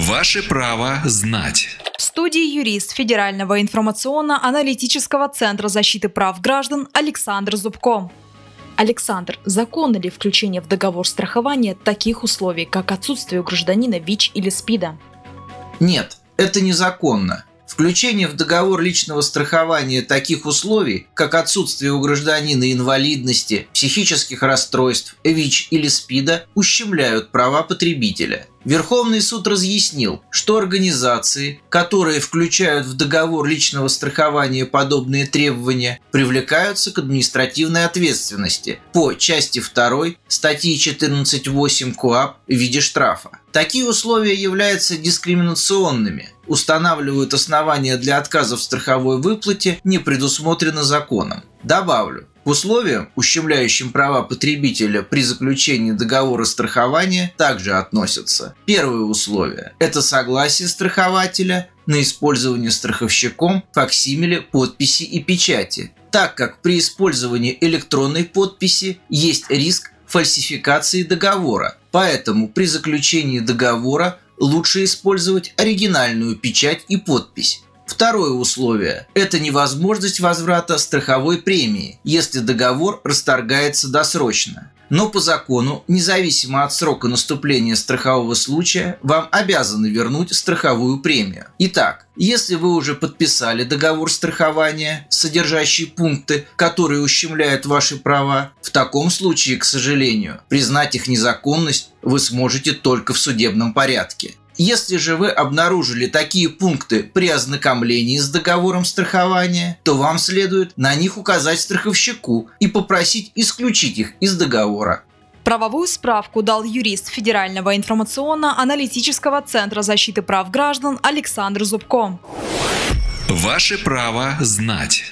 Ваше право знать. В студии юрист Федерального информационно-аналитического центра защиты прав граждан Александр Зубко. Александр, законно ли включение в договор страхования таких условий, как отсутствие у гражданина ВИЧ или СПИДа? Нет, это незаконно. Включение в договор личного страхования таких условий, как отсутствие у гражданина инвалидности, психических расстройств, ВИЧ или СПИДа, ущемляют права потребителя – Верховный суд разъяснил, что организации, которые включают в договор личного страхования подобные требования, привлекаются к административной ответственности по части 2 статьи 14.8 КОАП в виде штрафа. Такие условия являются дискриминационными, устанавливают основания для отказа в страховой выплате, не предусмотрено законом. Добавлю, к условиям, ущемляющим права потребителя при заключении договора страхования, также относятся. Первое условие – это согласие страхователя на использование страховщиком факсимиле подписи и печати, так как при использовании электронной подписи есть риск фальсификации договора. Поэтому при заключении договора лучше использовать оригинальную печать и подпись. Второе условие – это невозможность возврата страховой премии, если договор расторгается досрочно. Но по закону, независимо от срока наступления страхового случая, вам обязаны вернуть страховую премию. Итак, если вы уже подписали договор страхования, содержащий пункты, которые ущемляют ваши права, в таком случае, к сожалению, признать их незаконность вы сможете только в судебном порядке. Если же вы обнаружили такие пункты при ознакомлении с договором страхования, то вам следует на них указать страховщику и попросить исключить их из договора. Правовую справку дал юрист Федерального информационно-аналитического центра защиты прав граждан Александр Зубко. Ваше право знать.